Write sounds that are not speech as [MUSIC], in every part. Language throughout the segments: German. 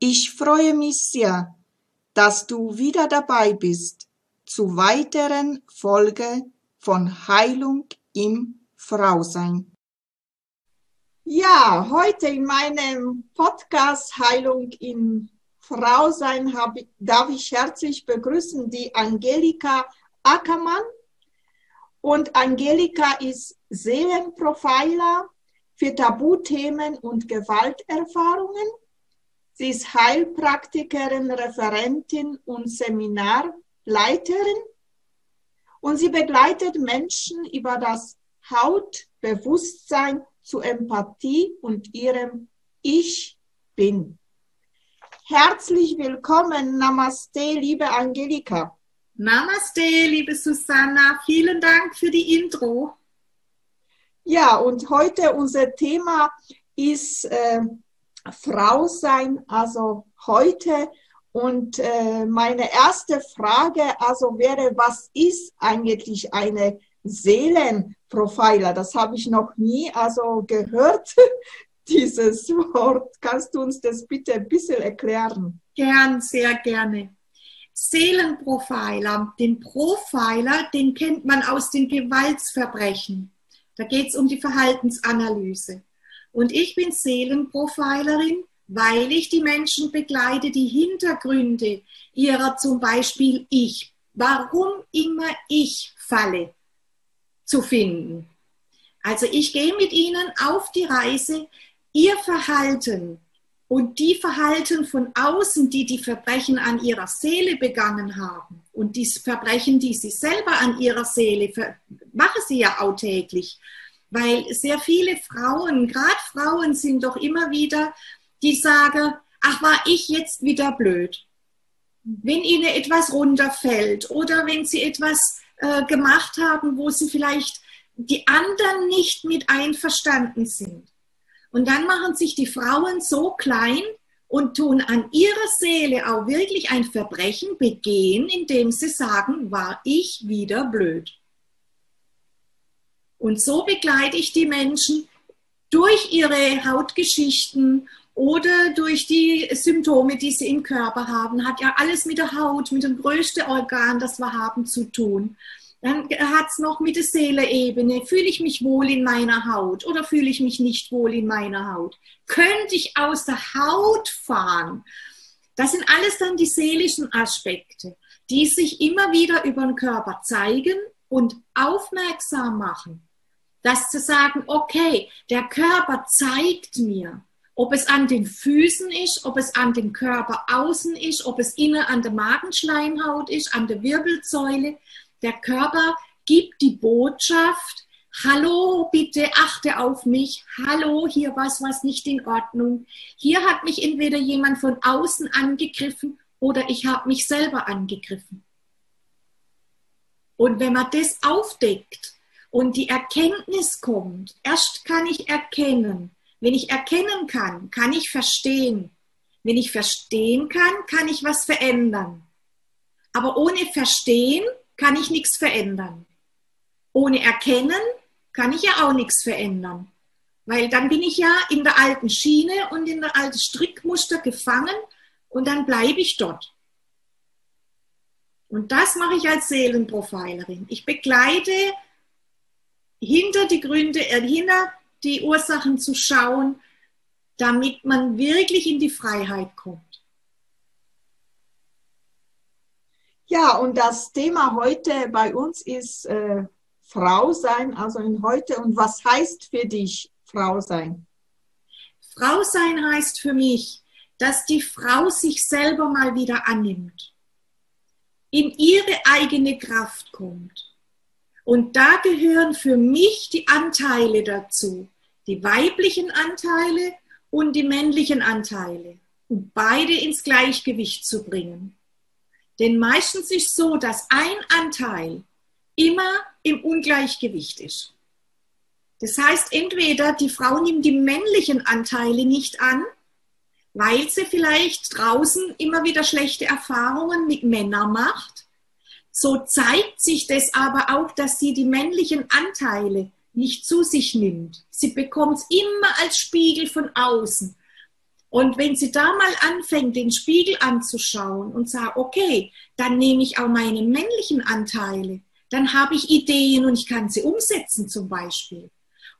Ich freue mich sehr, dass du wieder dabei bist zu weiteren Folge von Heilung im Frausein. Ja, heute in meinem Podcast Heilung im Frau sein habe, darf ich herzlich begrüßen die Angelika Ackermann. Und Angelika ist Seelenprofiler für Tabuthemen und Gewalterfahrungen. Sie ist Heilpraktikerin, Referentin und Seminarleiterin. Und sie begleitet Menschen über das Hautbewusstsein zu Empathie und ihrem Ich bin. Herzlich willkommen. Namaste, liebe Angelika. Namaste, liebe Susanna. Vielen Dank für die Intro. Ja, und heute unser Thema ist äh, Frau sein, also heute. Und äh, meine erste Frage also wäre, was ist eigentlich eine Seelenprofiler? Das habe ich noch nie also gehört [LAUGHS] dieses Wort. Kannst du uns das bitte ein bisschen erklären? Gern, sehr gerne. Seelenprofiler, den Profiler, den kennt man aus den Gewaltsverbrechen. Da geht es um die Verhaltensanalyse. Und ich bin Seelenprofilerin, weil ich die Menschen begleite, die Hintergründe ihrer zum Beispiel Ich, warum immer ich falle, zu finden. Also ich gehe mit ihnen auf die Reise, ihr Verhalten und die Verhalten von außen, die die Verbrechen an ihrer Seele begangen haben und die Verbrechen, die sie selber an ihrer Seele machen sie ja alltäglich, weil sehr viele Frauen, gerade Frauen sind doch immer wieder, die sagen, ach war ich jetzt wieder blöd. Wenn ihnen etwas runterfällt oder wenn sie etwas äh, gemacht haben, wo sie vielleicht die anderen nicht mit einverstanden sind und dann machen sich die Frauen so klein und tun an ihrer Seele auch wirklich ein Verbrechen begehen, indem sie sagen, war ich wieder blöd. Und so begleite ich die Menschen durch ihre Hautgeschichten oder durch die Symptome, die sie im Körper haben. Hat ja alles mit der Haut, mit dem größten Organ, das wir haben, zu tun. Dann hat es noch mit der Seeleebene. Fühle ich mich wohl in meiner Haut oder fühle ich mich nicht wohl in meiner Haut? Könnte ich aus der Haut fahren? Das sind alles dann die seelischen Aspekte, die sich immer wieder über den Körper zeigen und aufmerksam machen. Das zu sagen, okay, der Körper zeigt mir, ob es an den Füßen ist, ob es an dem Körper außen ist, ob es innen an der Magenschleimhaut ist, an der Wirbelsäule. Der Körper gibt die Botschaft, hallo, bitte achte auf mich, hallo, hier was was nicht in Ordnung. Hier hat mich entweder jemand von außen angegriffen oder ich habe mich selber angegriffen. Und wenn man das aufdeckt und die Erkenntnis kommt, erst kann ich erkennen. Wenn ich erkennen kann, kann ich verstehen. Wenn ich verstehen kann, kann ich was verändern. Aber ohne Verstehen kann ich nichts verändern. Ohne Erkennen kann ich ja auch nichts verändern. Weil dann bin ich ja in der alten Schiene und in der alten Strickmuster gefangen und dann bleibe ich dort. Und das mache ich als Seelenprofilerin. Ich begleite hinter die Gründe, äh, hinter die Ursachen zu schauen, damit man wirklich in die Freiheit kommt. Ja, und das Thema heute bei uns ist äh, Frau sein, also in heute. Und was heißt für dich Frau sein? Frau sein heißt für mich, dass die Frau sich selber mal wieder annimmt, in ihre eigene Kraft kommt. Und da gehören für mich die Anteile dazu, die weiblichen Anteile und die männlichen Anteile, um beide ins Gleichgewicht zu bringen. Denn meistens ist so, dass ein Anteil immer im Ungleichgewicht ist. Das heißt, entweder die Frau nimmt die männlichen Anteile nicht an, weil sie vielleicht draußen immer wieder schlechte Erfahrungen mit Männern macht. So zeigt sich das aber auch, dass sie die männlichen Anteile nicht zu sich nimmt. Sie bekommt es immer als Spiegel von außen. Und wenn sie da mal anfängt, den Spiegel anzuschauen und sagt, okay, dann nehme ich auch meine männlichen Anteile, dann habe ich Ideen und ich kann sie umsetzen zum Beispiel.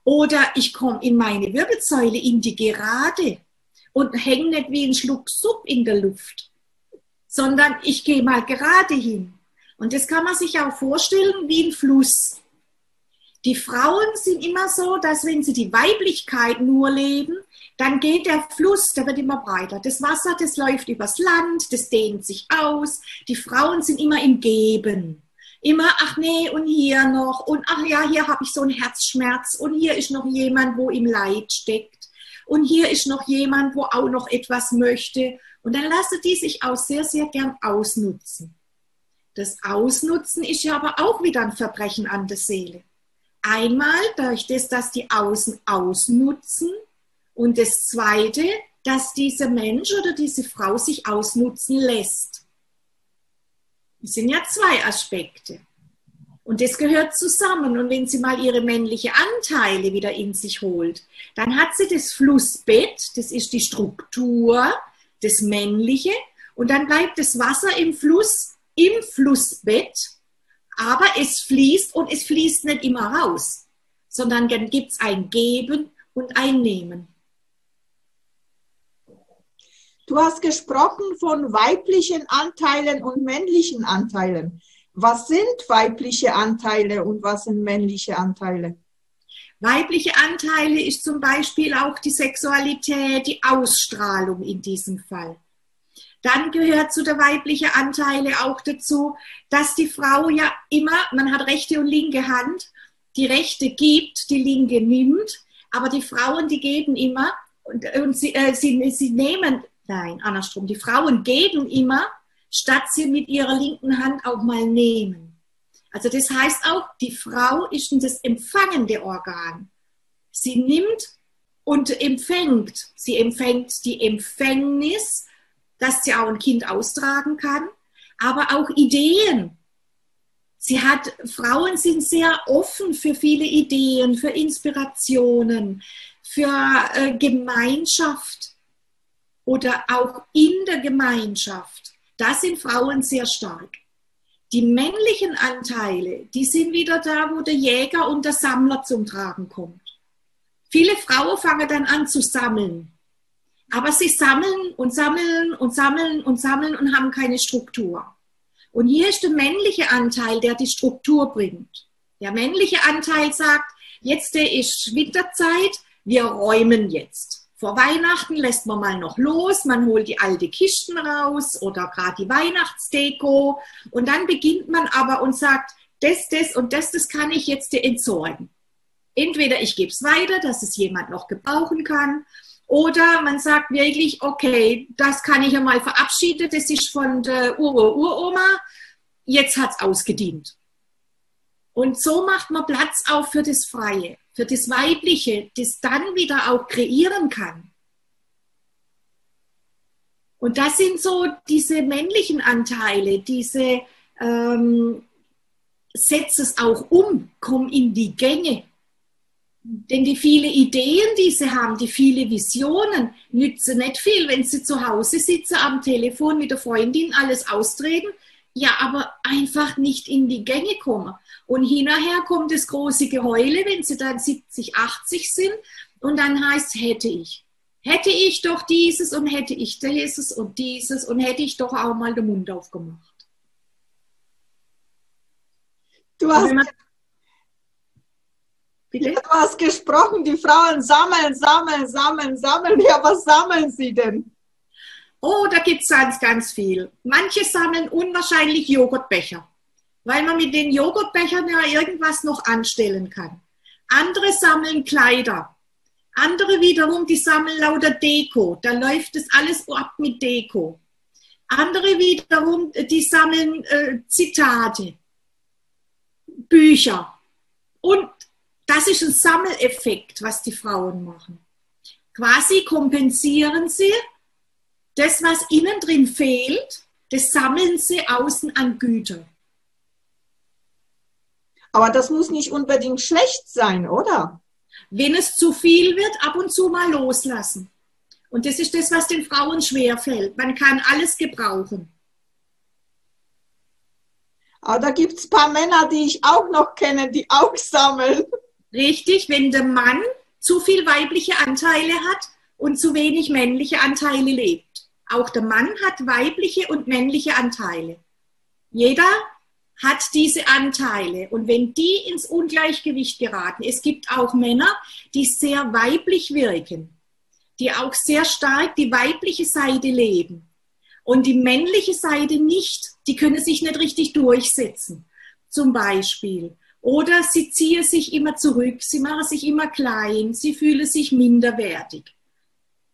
Oder ich komme in meine Wirbelsäule, in die Gerade und hänge nicht wie ein Schluck Supp in der Luft, sondern ich gehe mal gerade hin. Und das kann man sich auch vorstellen wie ein Fluss. Die Frauen sind immer so, dass wenn sie die Weiblichkeit nur leben, dann geht der Fluss, der wird immer breiter. Das Wasser, das läuft übers Land, das dehnt sich aus. Die Frauen sind immer im Geben. Immer, ach nee, und hier noch, und ach ja, hier habe ich so einen Herzschmerz, und hier ist noch jemand, wo im Leid steckt, und hier ist noch jemand, wo auch noch etwas möchte. Und dann lasse die sich auch sehr, sehr gern ausnutzen. Das Ausnutzen ist ja aber auch wieder ein Verbrechen an der Seele. Einmal durch das, dass die Außen ausnutzen, und das Zweite, dass dieser Mensch oder diese Frau sich ausnutzen lässt. Das sind ja zwei Aspekte. Und das gehört zusammen. Und wenn sie mal ihre männlichen Anteile wieder in sich holt, dann hat sie das Flussbett, das ist die Struktur, das Männliche. Und dann bleibt das Wasser im Fluss, im Flussbett. Aber es fließt und es fließt nicht immer raus, sondern dann gibt es ein Geben und ein Nehmen. Du hast gesprochen von weiblichen Anteilen und männlichen Anteilen. Was sind weibliche Anteile und was sind männliche Anteile? Weibliche Anteile ist zum Beispiel auch die Sexualität, die Ausstrahlung in diesem Fall. Dann gehört zu der weiblichen Anteile auch dazu, dass die Frau ja immer, man hat rechte und linke Hand, die rechte gibt, die linke nimmt, aber die Frauen, die geben immer und, und sie, äh, sie, sie nehmen Nein, andersrum. Die Frauen geben immer, statt sie mit ihrer linken Hand auch mal nehmen. Also das heißt auch, die Frau ist das empfangende Organ. Sie nimmt und empfängt. Sie empfängt die Empfängnis, dass sie auch ein Kind austragen kann, aber auch Ideen. Sie hat, Frauen sind sehr offen für viele Ideen, für Inspirationen, für äh, Gemeinschaft oder auch in der Gemeinschaft, da sind Frauen sehr stark. Die männlichen Anteile, die sind wieder da, wo der Jäger und der Sammler zum Tragen kommt. Viele Frauen fangen dann an zu sammeln. Aber sie sammeln und sammeln und sammeln und sammeln und haben keine Struktur. Und hier ist der männliche Anteil, der die Struktur bringt. Der männliche Anteil sagt, jetzt ist Winterzeit, wir räumen jetzt. Vor Weihnachten lässt man mal noch los, man holt die alte Kisten raus oder gerade die Weihnachtsdeko und dann beginnt man aber und sagt, das, das und das, das kann ich jetzt entsorgen. Entweder ich gebe es weiter, dass es jemand noch gebrauchen kann, oder man sagt wirklich, okay, das kann ich ja mal verabschieden, das ist von der Ur-Uroma, jetzt hat es ausgedient. Und so macht man Platz auch für das Freie für das Weibliche, das dann wieder auch kreieren kann. Und das sind so diese männlichen Anteile, diese ähm, setz es auch um, komm in die Gänge. Denn die viele Ideen, die sie haben, die viele Visionen, nützen nicht viel, wenn sie zu Hause sitzen, am Telefon mit der Freundin alles austreten, ja, aber einfach nicht in die Gänge kommen. Und hinterher kommt das große Geheule, wenn sie dann 70, 80 sind und dann heißt, hätte ich. Hätte ich doch dieses und hätte ich dieses und dieses und hätte ich doch auch mal den Mund aufgemacht. Du hast, ja, du hast gesprochen, die Frauen sammeln, sammeln, sammeln, sammeln. Ja, was sammeln sie denn? Oh, da gibt es ganz, ganz viel. Manche sammeln unwahrscheinlich Joghurtbecher, weil man mit den Joghurtbechern ja irgendwas noch anstellen kann. Andere sammeln Kleider. Andere wiederum, die sammeln lauter Deko. Da läuft es alles ab mit Deko. Andere wiederum, die sammeln äh, Zitate, Bücher. Und das ist ein Sammeleffekt, was die Frauen machen. Quasi kompensieren sie das, was innen drin fehlt, das sammeln sie außen an Güter. Aber das muss nicht unbedingt schlecht sein, oder? Wenn es zu viel wird, ab und zu mal loslassen. Und das ist das, was den Frauen schwerfällt. Man kann alles gebrauchen. Aber da gibt es ein paar Männer, die ich auch noch kenne, die auch sammeln. Richtig, wenn der Mann zu viel weibliche Anteile hat und zu wenig männliche Anteile lebt. Auch der Mann hat weibliche und männliche Anteile. Jeder hat diese Anteile. Und wenn die ins Ungleichgewicht geraten, es gibt auch Männer, die sehr weiblich wirken, die auch sehr stark die weibliche Seite leben und die männliche Seite nicht, die können sich nicht richtig durchsetzen, zum Beispiel. Oder sie ziehen sich immer zurück, sie machen sich immer klein, sie fühlen sich minderwertig.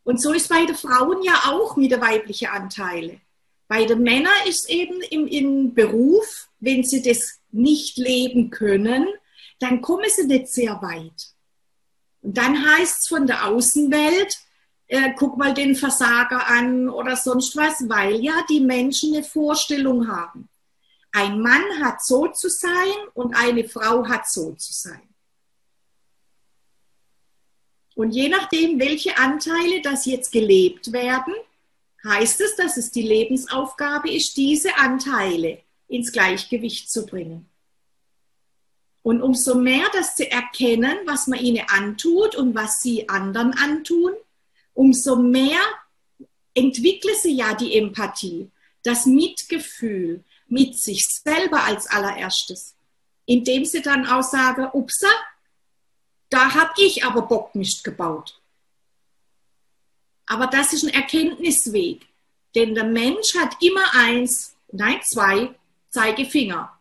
Und so ist bei den Frauen ja auch mit der weiblichen Anteile. Bei den Männern ist eben im, im Beruf, wenn sie das nicht leben können, dann kommen sie nicht sehr weit. Und dann heißt es von der Außenwelt, äh, guck mal den Versager an oder sonst was, weil ja die Menschen eine Vorstellung haben. Ein Mann hat so zu sein und eine Frau hat so zu sein. Und je nachdem, welche Anteile das jetzt gelebt werden, heißt es, dass es die Lebensaufgabe ist, diese Anteile ins Gleichgewicht zu bringen. Und umso mehr dass sie erkennen, was man ihnen antut und was sie anderen antun, umso mehr entwickle sie ja die Empathie, das Mitgefühl mit sich selber als allererstes, indem sie dann auch sagen, upsa, da habe ich aber Bockmist gebaut. Aber das ist ein Erkenntnisweg. Denn der Mensch hat immer eins, nein, zwei Zeigefinger.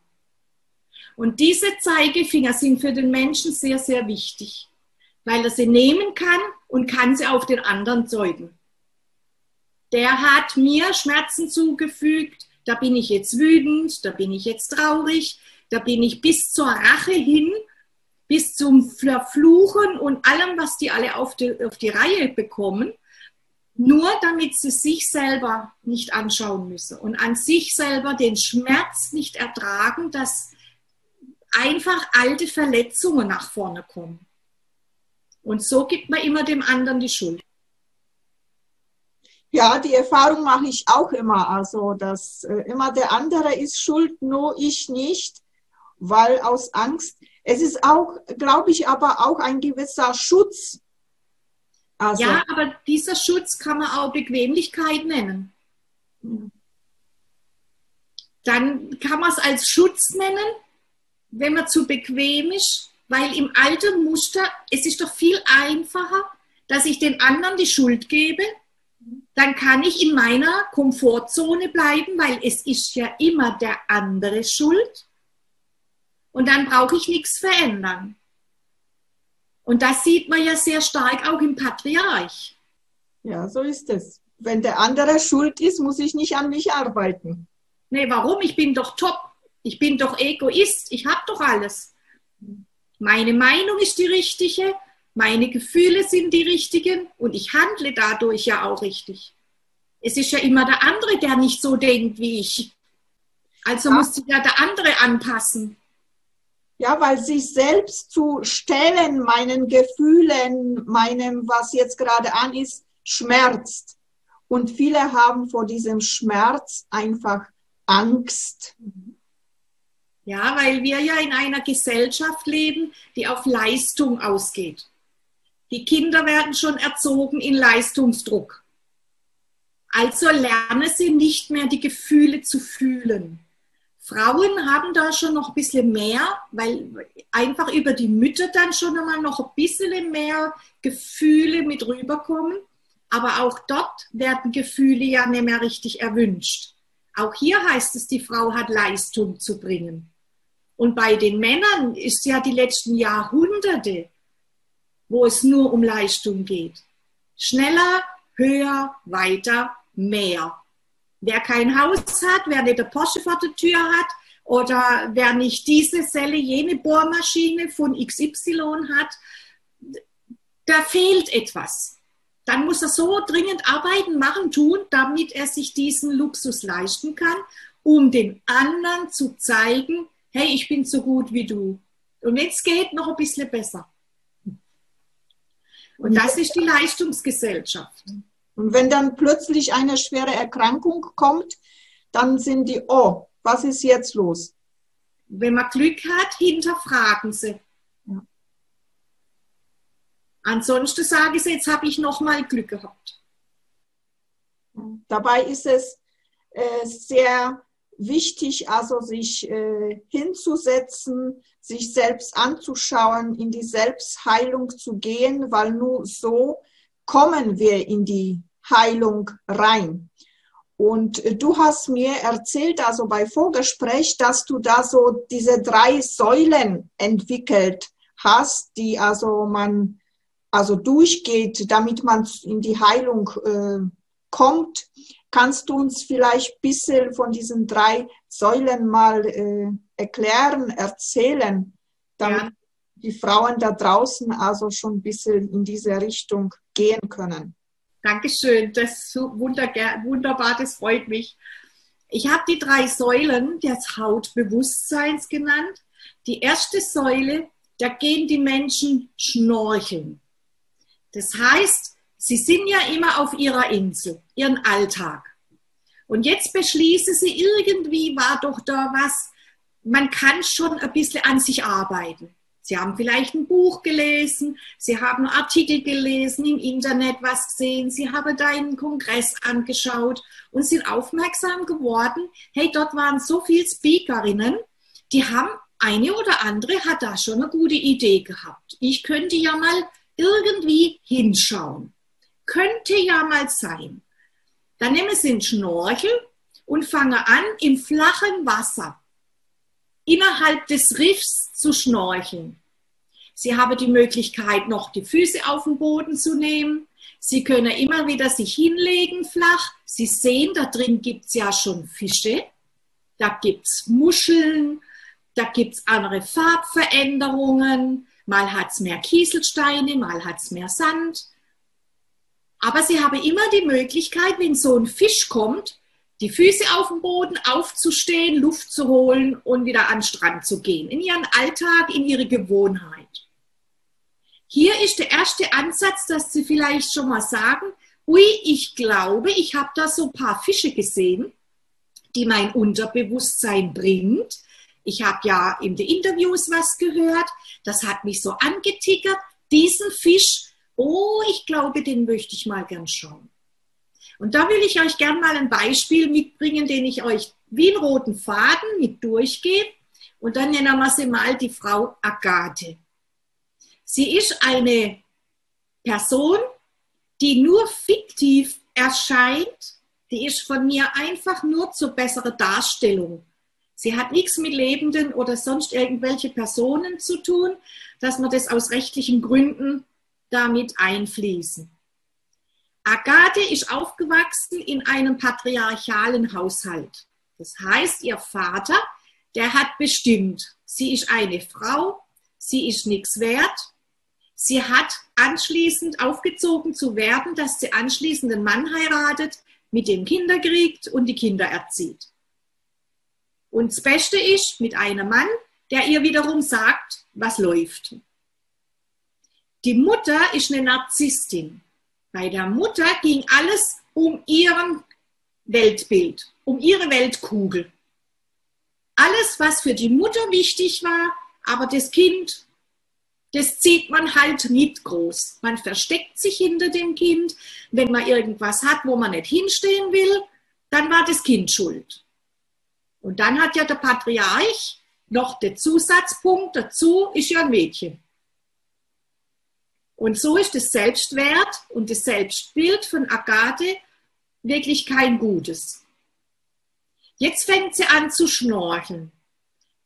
Und diese Zeigefinger sind für den Menschen sehr, sehr wichtig, weil er sie nehmen kann und kann sie auf den anderen zeugen. Der hat mir Schmerzen zugefügt, da bin ich jetzt wütend, da bin ich jetzt traurig, da bin ich bis zur Rache hin bis zum Verfluchen und allem, was die alle auf die, auf die Reihe bekommen, nur damit sie sich selber nicht anschauen müssen und an sich selber den Schmerz nicht ertragen, dass einfach alte Verletzungen nach vorne kommen. Und so gibt man immer dem anderen die Schuld. Ja, die Erfahrung mache ich auch immer. Also, dass äh, immer der andere ist schuld, nur ich nicht, weil aus Angst, es ist auch, glaube ich, aber auch ein gewisser Schutz. Also, ja, aber dieser Schutz kann man auch Bequemlichkeit nennen. Dann kann man es als Schutz nennen, wenn man zu bequem ist, weil im alten Muster, es ist doch viel einfacher, dass ich den anderen die Schuld gebe, dann kann ich in meiner Komfortzone bleiben, weil es ist ja immer der andere schuld und dann brauche ich nichts verändern. Und das sieht man ja sehr stark auch im Patriarch. Ja, so ist es. Wenn der andere schuld ist, muss ich nicht an mich arbeiten. Nee, warum? Ich bin doch top. Ich bin doch Egoist. Ich habe doch alles. Meine Meinung ist die richtige, meine Gefühle sind die richtigen und ich handle dadurch ja auch richtig. Es ist ja immer der andere, der nicht so denkt wie ich. Also ja. muss sich ja der andere anpassen. Ja, weil sich selbst zu stellen, meinen Gefühlen, meinem, was jetzt gerade an ist, schmerzt. Und viele haben vor diesem Schmerz einfach Angst. Ja, weil wir ja in einer Gesellschaft leben, die auf Leistung ausgeht. Die Kinder werden schon erzogen in Leistungsdruck. Also lernen sie nicht mehr die Gefühle zu fühlen. Frauen haben da schon noch ein bisschen mehr, weil einfach über die Mütter dann schon einmal noch ein bisschen mehr Gefühle mit rüberkommen. Aber auch dort werden Gefühle ja nicht mehr richtig erwünscht. Auch hier heißt es, die Frau hat Leistung zu bringen. Und bei den Männern ist ja die letzten Jahrhunderte, wo es nur um Leistung geht. Schneller, höher, weiter, mehr. Wer kein Haus hat, wer nicht eine Porsche vor der Tür hat oder wer nicht diese Selle, jene Bohrmaschine von XY hat, da fehlt etwas. Dann muss er so dringend arbeiten, machen, tun, damit er sich diesen Luxus leisten kann, um den anderen zu zeigen, hey, ich bin so gut wie du. Und wenn es geht, noch ein bisschen besser. Und das ist die Leistungsgesellschaft. Und wenn dann plötzlich eine schwere Erkrankung kommt, dann sind die, oh, was ist jetzt los? Wenn man Glück hat, hinterfragen sie. Ja. Ansonsten sage ich, jetzt habe ich noch mal Glück gehabt. Dabei ist es äh, sehr wichtig, also sich äh, hinzusetzen, sich selbst anzuschauen, in die Selbstheilung zu gehen, weil nur so kommen wir in die Heilung rein. Und äh, du hast mir erzählt, also bei Vorgespräch, dass du da so diese drei Säulen entwickelt hast, die also man also durchgeht, damit man in die Heilung äh, kommt. Kannst du uns vielleicht ein bisschen von diesen drei Säulen mal äh, erklären, erzählen, damit ja. die Frauen da draußen also schon ein bisschen in diese Richtung gehen können. Dankeschön, das ist so wunderbar, das freut mich. Ich habe die drei Säulen des Hautbewusstseins genannt. Die erste Säule, da gehen die Menschen schnorcheln. Das heißt, sie sind ja immer auf ihrer Insel, ihren Alltag. Und jetzt beschließen sie, irgendwie war doch da was, man kann schon ein bisschen an sich arbeiten. Sie haben vielleicht ein Buch gelesen, Sie haben Artikel gelesen, im Internet was gesehen, Sie haben da einen Kongress angeschaut und sind aufmerksam geworden, hey, dort waren so viele Speakerinnen, die haben eine oder andere hat da schon eine gute Idee gehabt. Ich könnte ja mal irgendwie hinschauen. Könnte ja mal sein. Dann nehmen Sie einen Schnorchel und fangen an, im flachen Wasser innerhalb des Riffs zu schnorcheln. Sie haben die Möglichkeit, noch die Füße auf den Boden zu nehmen. Sie können immer wieder sich hinlegen flach. Sie sehen, da drin gibt es ja schon Fische, da gibt es Muscheln, da gibt es andere Farbveränderungen. Mal hat es mehr Kieselsteine, mal hat es mehr Sand. Aber Sie haben immer die Möglichkeit, wenn so ein Fisch kommt, die Füße auf dem Boden aufzustehen, Luft zu holen und wieder an den Strand zu gehen. In ihren Alltag, in ihre Gewohnheit. Hier ist der erste Ansatz, dass Sie vielleicht schon mal sagen, ui, ich glaube, ich habe da so ein paar Fische gesehen, die mein Unterbewusstsein bringt. Ich habe ja in den Interviews was gehört, das hat mich so angetickert. Diesen Fisch, oh, ich glaube, den möchte ich mal gern schauen. Und da will ich euch gerne mal ein Beispiel mitbringen, den ich euch wie einen roten Faden mit durchgehe. Und dann nennen wir sie mal die Frau Agathe. Sie ist eine Person, die nur fiktiv erscheint. Die ist von mir einfach nur zur besseren Darstellung. Sie hat nichts mit Lebenden oder sonst irgendwelche Personen zu tun, dass wir das aus rechtlichen Gründen damit einfließen. Agathe ist aufgewachsen in einem patriarchalen Haushalt. Das heißt, ihr Vater, der hat bestimmt, sie ist eine Frau, sie ist nichts wert. Sie hat anschließend aufgezogen zu werden, dass sie anschließend einen Mann heiratet, mit dem Kinder kriegt und die Kinder erzieht. Und das Beste ist mit einem Mann, der ihr wiederum sagt, was läuft. Die Mutter ist eine Narzisstin. Bei der Mutter ging alles um ihren Weltbild, um ihre Weltkugel. Alles, was für die Mutter wichtig war, aber das Kind, das zieht man halt nicht groß. Man versteckt sich hinter dem Kind. Wenn man irgendwas hat, wo man nicht hinstehen will, dann war das Kind schuld. Und dann hat ja der Patriarch noch den Zusatzpunkt dazu, ist ja ein Mädchen. Und so ist das Selbstwert und das Selbstbild von Agathe wirklich kein gutes. Jetzt fängt sie an zu schnorcheln.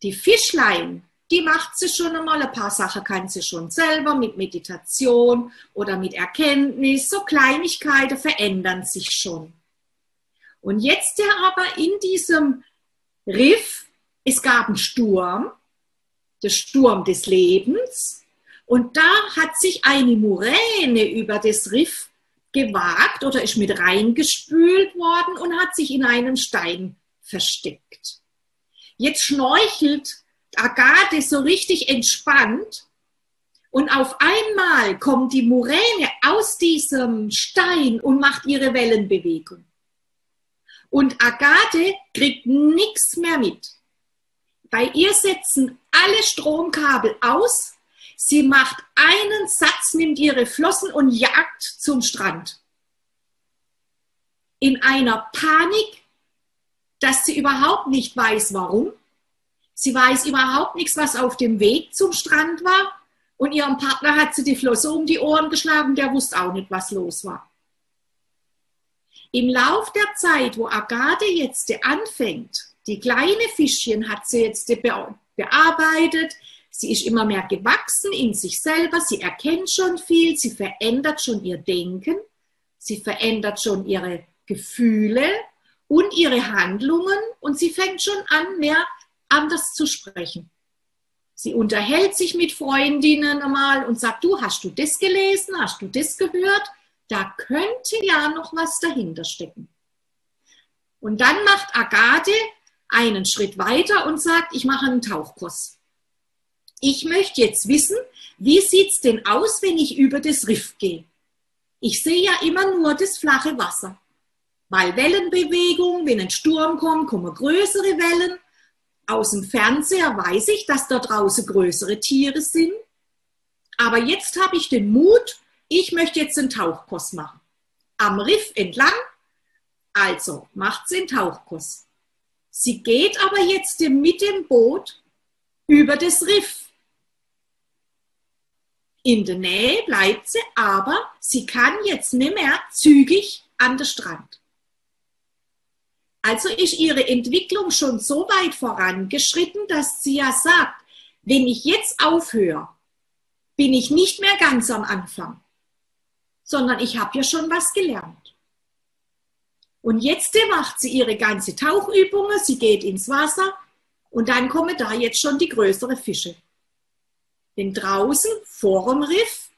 Die Fischlein, die macht sie schon einmal, ein paar Sachen kann sie schon selber mit Meditation oder mit Erkenntnis. So Kleinigkeiten verändern sich schon. Und jetzt ja aber in diesem Riff, es gab einen Sturm, der Sturm des Lebens, und da hat sich eine Muräne über das Riff gewagt oder ist mit reingespült worden und hat sich in einem Stein versteckt. Jetzt schnorchelt Agathe so richtig entspannt und auf einmal kommt die Muräne aus diesem Stein und macht ihre Wellenbewegung. Und Agathe kriegt nichts mehr mit. Bei ihr setzen alle Stromkabel aus Sie macht einen Satz, nimmt ihre Flossen und jagt zum Strand. In einer Panik, dass sie überhaupt nicht weiß, warum. Sie weiß überhaupt nichts, was auf dem Weg zum Strand war. Und ihrem Partner hat sie die Flosse um die Ohren geschlagen, der wusste auch nicht, was los war. Im Lauf der Zeit, wo Agathe jetzt anfängt, die kleine Fischchen hat sie jetzt bearbeitet, Sie ist immer mehr gewachsen in sich selber, sie erkennt schon viel, sie verändert schon ihr Denken, sie verändert schon ihre Gefühle und ihre Handlungen und sie fängt schon an, mehr anders zu sprechen. Sie unterhält sich mit Freundinnen einmal und sagt, du hast du das gelesen, hast du das gehört? Da könnte ja noch was dahinter stecken. Und dann macht Agathe einen Schritt weiter und sagt, ich mache einen Tauchkurs ich möchte jetzt wissen, wie sieht es denn aus, wenn ich über das Riff gehe? Ich sehe ja immer nur das flache Wasser. Weil Wellenbewegung, wenn ein Sturm kommt, kommen größere Wellen. Aus dem Fernseher weiß ich, dass da draußen größere Tiere sind. Aber jetzt habe ich den Mut, ich möchte jetzt einen Tauchkurs machen. Am Riff entlang. Also macht sie einen Tauchkurs. Sie geht aber jetzt mit dem Boot über das Riff. In der Nähe bleibt sie, aber sie kann jetzt nicht mehr zügig an den Strand. Also ist ihre Entwicklung schon so weit vorangeschritten, dass sie ja sagt, wenn ich jetzt aufhöre, bin ich nicht mehr ganz am Anfang, sondern ich habe ja schon was gelernt. Und jetzt macht sie ihre ganze Tauchübungen, sie geht ins Wasser und dann kommen da jetzt schon die größeren Fische. Denn draußen vor dem Riff,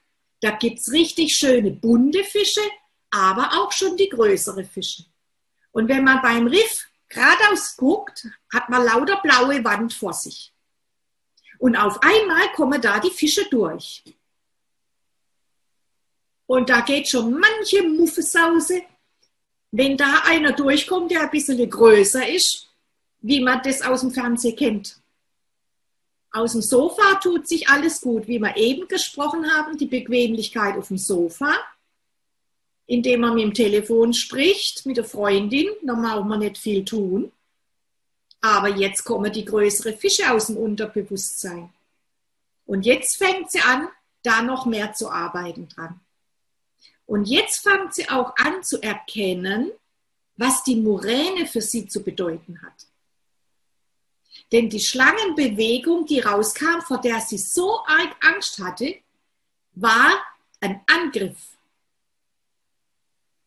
da gibt es richtig schöne bunte Fische, aber auch schon die größeren Fische. Und wenn man beim Riff geradeaus guckt, hat man lauter blaue Wand vor sich. Und auf einmal kommen da die Fische durch. Und da geht schon manche Muffesause, wenn da einer durchkommt, der ein bisschen größer ist, wie man das aus dem Fernsehen kennt. Aus dem Sofa tut sich alles gut, wie wir eben gesprochen haben, die Bequemlichkeit auf dem Sofa, indem man mit dem Telefon spricht, mit der Freundin, da muss man nicht viel tun. Aber jetzt kommen die größeren Fische aus dem Unterbewusstsein. Und jetzt fängt sie an, da noch mehr zu arbeiten dran. Und jetzt fängt sie auch an zu erkennen, was die Muräne für sie zu bedeuten hat. Denn die Schlangenbewegung, die rauskam, vor der sie so arg Angst hatte, war ein Angriff.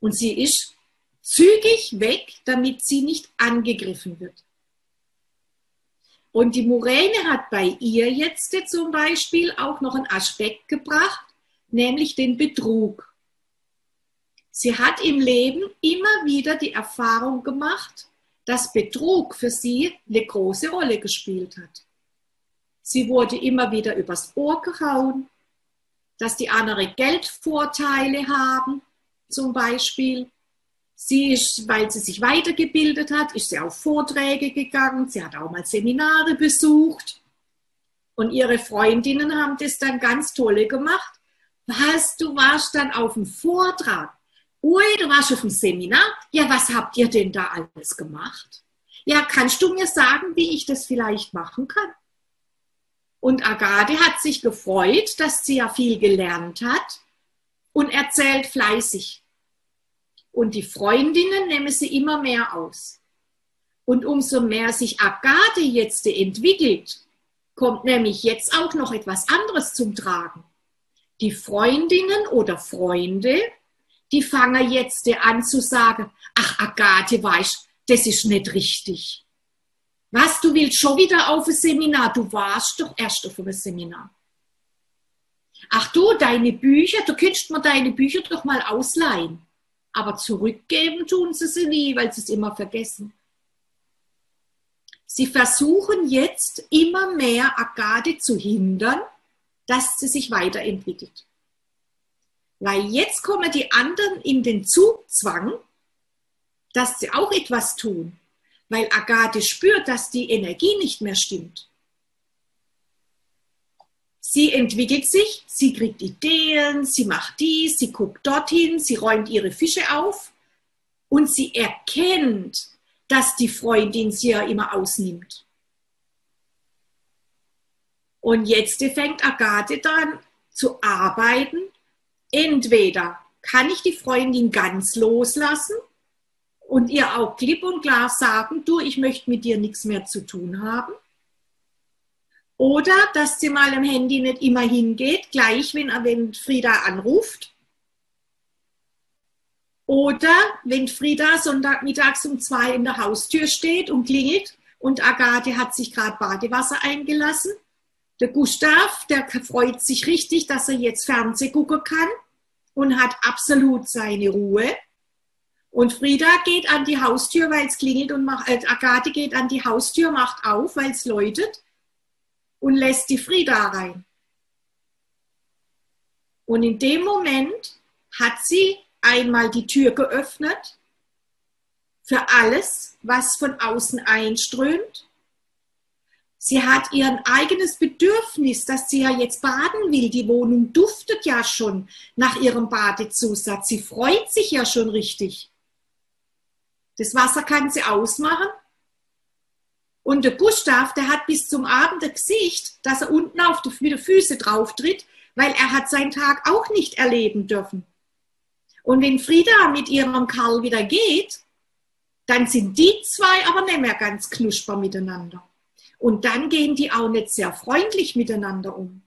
Und sie ist zügig weg, damit sie nicht angegriffen wird. Und die Muräne hat bei ihr jetzt zum Beispiel auch noch einen Aspekt gebracht, nämlich den Betrug. Sie hat im Leben immer wieder die Erfahrung gemacht, dass Betrug für sie eine große Rolle gespielt hat. Sie wurde immer wieder übers Ohr gehauen, dass die andere Geldvorteile haben, zum Beispiel. Sie ist, weil sie sich weitergebildet hat, ist sie auf Vorträge gegangen, sie hat auch mal Seminare besucht. Und ihre Freundinnen haben das dann ganz tolle gemacht. Was, du warst dann auf dem Vortrag. Ui, du warst auf dem Seminar. Ja, was habt ihr denn da alles gemacht? Ja, kannst du mir sagen, wie ich das vielleicht machen kann? Und Agathe hat sich gefreut, dass sie ja viel gelernt hat und erzählt fleißig. Und die Freundinnen nehmen sie immer mehr aus. Und umso mehr sich Agathe jetzt entwickelt, kommt nämlich jetzt auch noch etwas anderes zum Tragen. Die Freundinnen oder Freunde, die fangen jetzt an zu sagen, ach Agathe, weißt, das ist nicht richtig. Was, du willst schon wieder auf ein Seminar? Du warst doch erst auf einem Seminar. Ach du, deine Bücher, du könntest mir deine Bücher doch mal ausleihen. Aber zurückgeben tun sie sie nie, weil sie es immer vergessen. Sie versuchen jetzt immer mehr Agade zu hindern, dass sie sich weiterentwickelt. Weil jetzt kommen die anderen in den Zugzwang, dass sie auch etwas tun weil Agathe spürt, dass die Energie nicht mehr stimmt. Sie entwickelt sich, sie kriegt Ideen, sie macht dies, sie guckt dorthin, sie räumt ihre Fische auf und sie erkennt, dass die Freundin sie ja immer ausnimmt. Und jetzt fängt Agathe dann zu arbeiten. Entweder kann ich die Freundin ganz loslassen und ihr auch klipp und klar sagen, du, ich möchte mit dir nichts mehr zu tun haben. Oder dass sie mal im Handy nicht immer hingeht, gleich wenn, wenn Frieda anruft. Oder wenn Frieda Sonntagmittags um zwei in der Haustür steht und klingelt und Agathe hat sich gerade Badewasser eingelassen. Der Gustav, der freut sich richtig, dass er jetzt Fernseh gucken kann und hat absolut seine Ruhe. Und Frieda geht an die Haustür, weil es klingelt und macht, äh, Agathe geht an die Haustür, macht auf, weil es läutet und lässt die Frieda rein. Und in dem Moment hat sie einmal die Tür geöffnet für alles, was von außen einströmt. Sie hat ihr eigenes Bedürfnis, dass sie ja jetzt baden will. Die Wohnung duftet ja schon nach ihrem Badezusatz. Sie freut sich ja schon richtig. Das Wasser kann sie ausmachen. Und der Gustav, der hat bis zum Abend das Gesicht, dass er unten auf die, Füße drauf tritt, weil er hat seinen Tag auch nicht erleben dürfen. Und wenn Frieda mit ihrem Karl wieder geht, dann sind die zwei aber nicht mehr ganz knusper miteinander. Und dann gehen die auch nicht sehr freundlich miteinander um.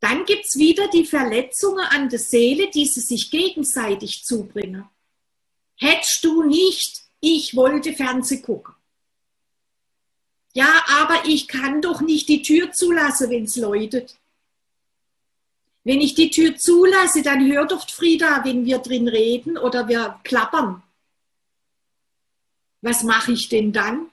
Dann gibt es wieder die Verletzungen an der Seele, die sie sich gegenseitig zubringen hättest du nicht, ich wollte Fernseh gucken. Ja, aber ich kann doch nicht die Tür zulassen, wenn es läutet. Wenn ich die Tür zulasse, dann hört doch Frieda, wenn wir drin reden oder wir klappern. Was mache ich denn dann?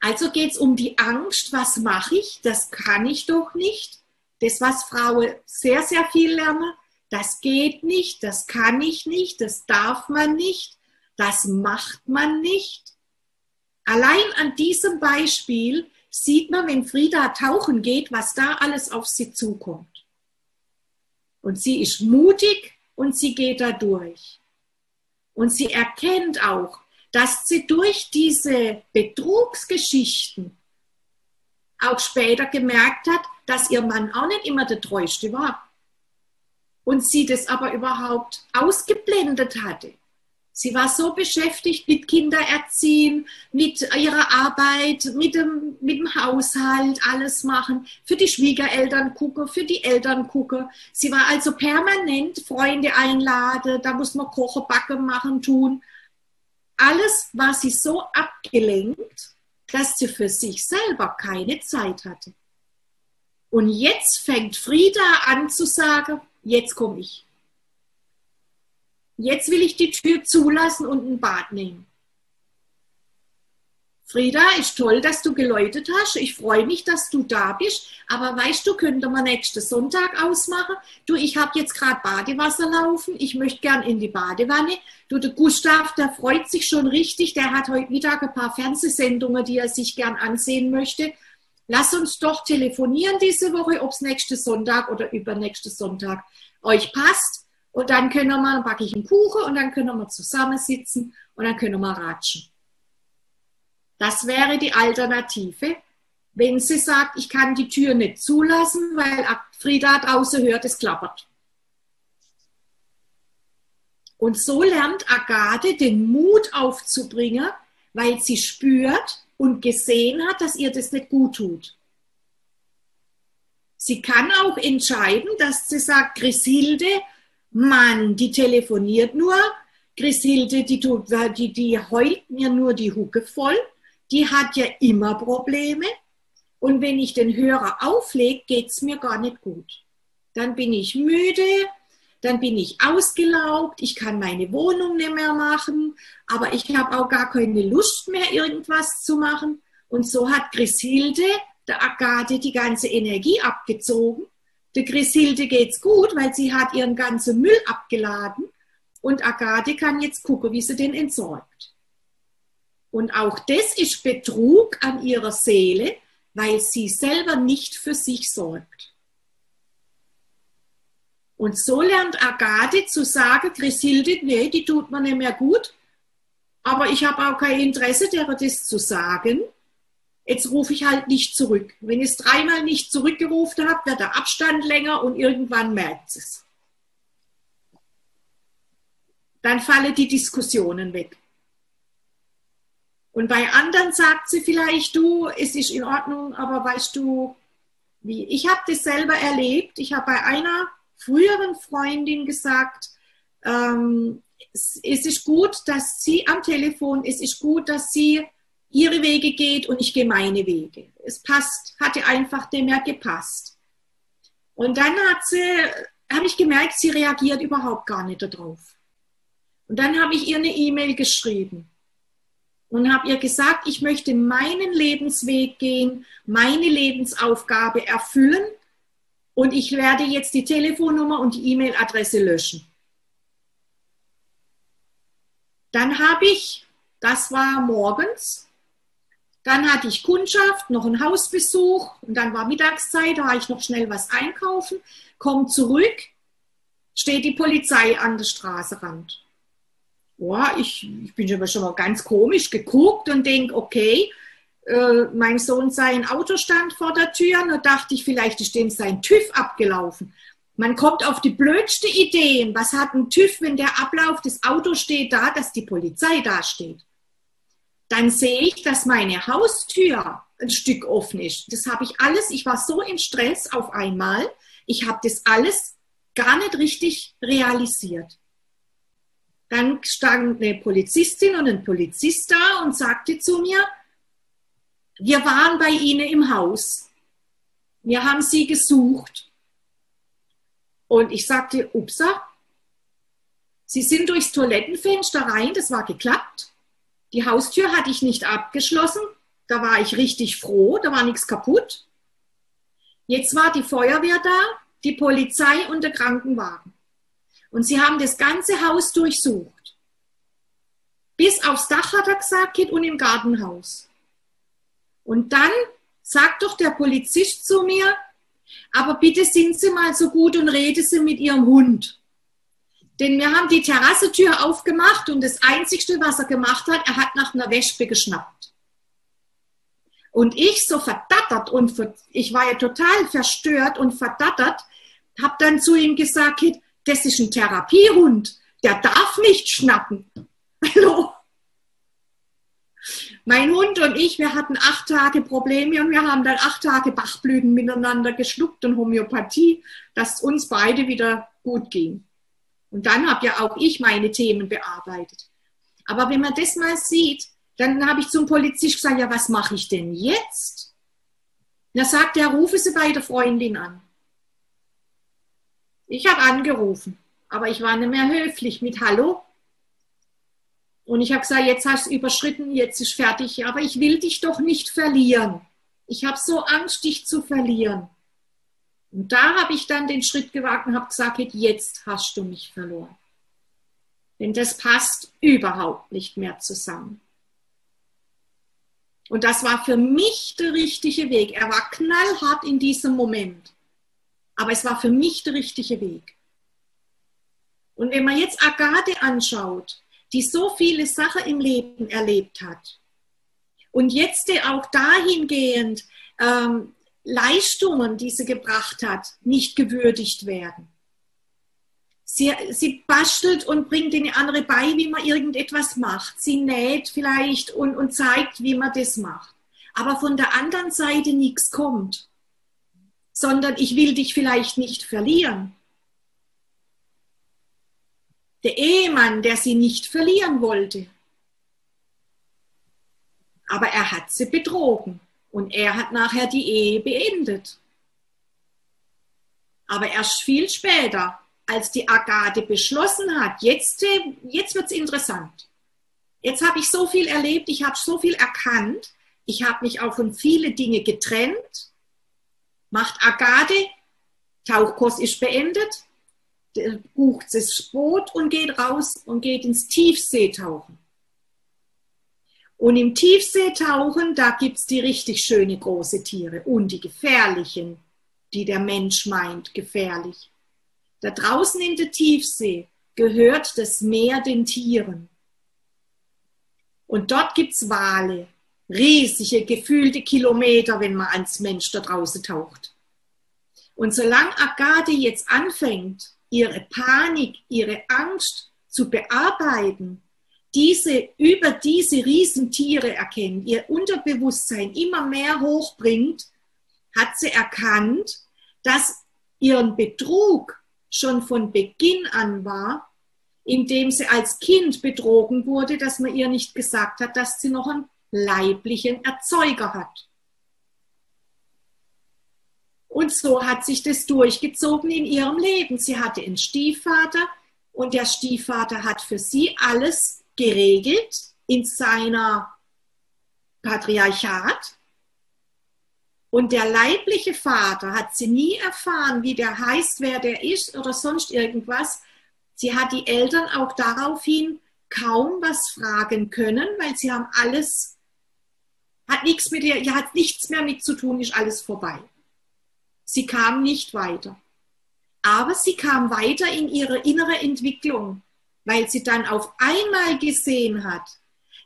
Also geht es um die Angst, was mache ich? Das kann ich doch nicht. Das, was Frauen sehr, sehr viel lernen, das geht nicht, das kann ich nicht, das darf man nicht, das macht man nicht. Allein an diesem Beispiel sieht man, wenn Frieda tauchen geht, was da alles auf sie zukommt. Und sie ist mutig und sie geht da durch. Und sie erkennt auch, dass sie durch diese Betrugsgeschichten auch später gemerkt hat, dass ihr Mann auch nicht immer der Treueste war und sie das aber überhaupt ausgeblendet hatte. Sie war so beschäftigt mit Kindererziehen, mit ihrer Arbeit, mit dem, mit dem Haushalt, alles machen, für die Schwiegereltern gucken, für die Eltern gucken. Sie war also permanent Freunde einladen, da muss man kochen, backen, machen, tun. Alles war sie so abgelenkt, dass sie für sich selber keine Zeit hatte. Und jetzt fängt Frieda an zu sagen, jetzt komme ich. Jetzt will ich die Tür zulassen und ein Bad nehmen. Frieda, ist toll, dass du geläutet hast. Ich freue mich, dass du da bist. Aber weißt du, könnte man nächsten Sonntag ausmachen? Du, ich habe jetzt gerade Badewasser laufen. Ich möchte gern in die Badewanne. Du, der Gustav, der freut sich schon richtig. Der hat heute Mittag ein paar Fernsehsendungen, die er sich gern ansehen möchte. Lass uns doch telefonieren diese Woche, ob es nächsten Sonntag oder übernächsten Sonntag euch passt. Und dann können wir, backe ich einen Kuchen und dann können wir zusammensitzen und dann können wir ratschen. Das wäre die Alternative, wenn sie sagt, ich kann die Tür nicht zulassen, weil Frieda draußen hört, es klappert. Und so lernt Agathe den Mut aufzubringen, weil sie spürt und gesehen hat, dass ihr das nicht gut tut. Sie kann auch entscheiden, dass sie sagt, Grisilde, Mann, die telefoniert nur, Grisilde, die, tut, die, die heult mir nur die Hucke voll, die hat ja immer Probleme. Und wenn ich den Hörer auflege, geht es mir gar nicht gut. Dann bin ich müde, dann bin ich ausgelaugt, ich kann meine Wohnung nicht mehr machen, aber ich habe auch gar keine Lust mehr, irgendwas zu machen. Und so hat Grisilde der Agathe die ganze Energie abgezogen. Der Grisilde geht's gut, weil sie hat ihren ganzen Müll abgeladen und Agathe kann jetzt gucken, wie sie den entsorgt. Und auch das ist Betrug an ihrer Seele, weil sie selber nicht für sich sorgt. Und so lernt Agathe zu sagen, Grisilde, nee, die tut mir nicht mehr gut, aber ich habe auch kein Interesse, der das zu sagen. Jetzt rufe ich halt nicht zurück. Wenn ich es dreimal nicht zurückgerufen habe, wird der Abstand länger und irgendwann merkt es. Dann fallen die Diskussionen weg. Und bei anderen sagt sie vielleicht, du, es ist in Ordnung, aber weißt du, wie? Ich habe das selber erlebt. Ich habe bei einer früheren Freundin gesagt, ähm, es, ist gut, dass sie am Telefon, es ist gut, dass sie ihre Wege geht und ich gehe meine Wege. Es passt, hatte einfach dem mehr gepasst. Und dann hat sie, habe ich gemerkt, sie reagiert überhaupt gar nicht darauf. Und dann habe ich ihr eine E-Mail geschrieben und habe ihr gesagt, ich möchte meinen Lebensweg gehen, meine Lebensaufgabe erfüllen und ich werde jetzt die Telefonnummer und die E-Mail-Adresse löschen. Dann habe ich, das war morgens, dann hatte ich Kundschaft, noch einen Hausbesuch und dann war Mittagszeit, da habe ich noch schnell was einkaufen, komme zurück, steht die Polizei an der Straßenrand. Ja, ich, ich bin schon mal ganz komisch geguckt und denke, okay, äh, mein Sohn sein Auto stand vor der Tür da dachte ich, vielleicht ist dem sein TÜV abgelaufen. Man kommt auf die blödste Ideen. Was hat ein TÜV, wenn der Ablauf des Autos steht da, dass die Polizei da steht? Dann sehe ich, dass meine Haustür ein Stück offen ist. Das habe ich alles, ich war so im Stress auf einmal. Ich habe das alles gar nicht richtig realisiert. Dann stand eine Polizistin und ein Polizist da und sagte zu mir, wir waren bei Ihnen im Haus. Wir haben Sie gesucht. Und ich sagte, upsa, Sie sind durchs Toilettenfenster rein, das war geklappt. Die Haustür hatte ich nicht abgeschlossen, da war ich richtig froh, da war nichts kaputt. Jetzt war die Feuerwehr da, die Polizei und der Krankenwagen. Und sie haben das ganze Haus durchsucht. Bis aufs Dach hat er gesagt, und im Gartenhaus. Und dann sagt doch der Polizist zu mir, aber bitte sind Sie mal so gut und reden Sie mit Ihrem Hund. Denn wir haben die Terrassentür aufgemacht und das Einzige, was er gemacht hat, er hat nach einer Wespe geschnappt. Und ich so verdattert und ich war ja total verstört und verdattert, habe dann zu ihm gesagt, das ist ein Therapiehund, der darf nicht schnappen. [LAUGHS] Hallo? Mein Hund und ich, wir hatten acht Tage Probleme und wir haben dann acht Tage Bachblüten miteinander geschluckt und Homöopathie, dass uns beide wieder gut ging. Und dann habe ja auch ich meine Themen bearbeitet. Aber wenn man das mal sieht, dann habe ich zum Polizist gesagt, ja, was mache ich denn jetzt? Da sagt er, rufe Sie bei der Freundin an. Ich habe angerufen. aber ich war nicht mehr höflich mit Hallo. Und ich habe gesagt, jetzt hast du überschritten, jetzt ist fertig, aber ich will dich doch nicht verlieren. Ich habe so Angst, dich zu verlieren. Und da habe ich dann den Schritt gewagt und habe gesagt, jetzt hast du mich verloren. Denn das passt überhaupt nicht mehr zusammen. Und das war für mich der richtige Weg. Er war knallhart in diesem Moment. Aber es war für mich der richtige Weg. Und wenn man jetzt Agathe anschaut, die so viele Sachen im Leben erlebt hat und jetzt auch dahingehend ähm, Leistungen, die sie gebracht hat, nicht gewürdigt werden. Sie, sie bastelt und bringt den anderen bei, wie man irgendetwas macht. Sie näht vielleicht und, und zeigt, wie man das macht. Aber von der anderen Seite nichts kommt, sondern ich will dich vielleicht nicht verlieren. Der Ehemann, der sie nicht verlieren wollte, aber er hat sie betrogen und er hat nachher die Ehe beendet. Aber erst viel später als die Agathe beschlossen hat, jetzt, jetzt wird es interessant. Jetzt habe ich so viel erlebt, ich habe so viel erkannt, ich habe mich auch von vielen Dingen getrennt. Macht Agathe, Tauchkurs ist beendet, bucht das Boot und geht raus und geht ins Tiefseetauchen. Und im Tiefseetauchen, da gibt es die richtig schöne große Tiere und die gefährlichen, die der Mensch meint gefährlich. Da draußen in der Tiefsee gehört das Meer den Tieren. Und dort gibt es Wale, riesige, gefühlte Kilometer, wenn man als Mensch da draußen taucht. Und solange Agathe jetzt anfängt, ihre Panik, ihre Angst zu bearbeiten, diese über diese Riesentiere erkennt, ihr Unterbewusstsein immer mehr hochbringt, hat sie erkannt, dass ihren Betrug schon von Beginn an war, indem sie als Kind betrogen wurde, dass man ihr nicht gesagt hat, dass sie noch einen leiblichen Erzeuger hat. Und so hat sich das durchgezogen in ihrem Leben. Sie hatte einen Stiefvater und der Stiefvater hat für sie alles geregelt in seiner Patriarchat. Und der leibliche Vater hat sie nie erfahren, wie der heißt, wer der ist oder sonst irgendwas. Sie hat die Eltern auch daraufhin kaum was fragen können, weil sie haben alles, hat nichts mit ihr, hat nichts mehr mit zu tun, ist alles vorbei. Sie kam nicht weiter. Aber sie kam weiter in ihre innere Entwicklung, weil sie dann auf einmal gesehen hat,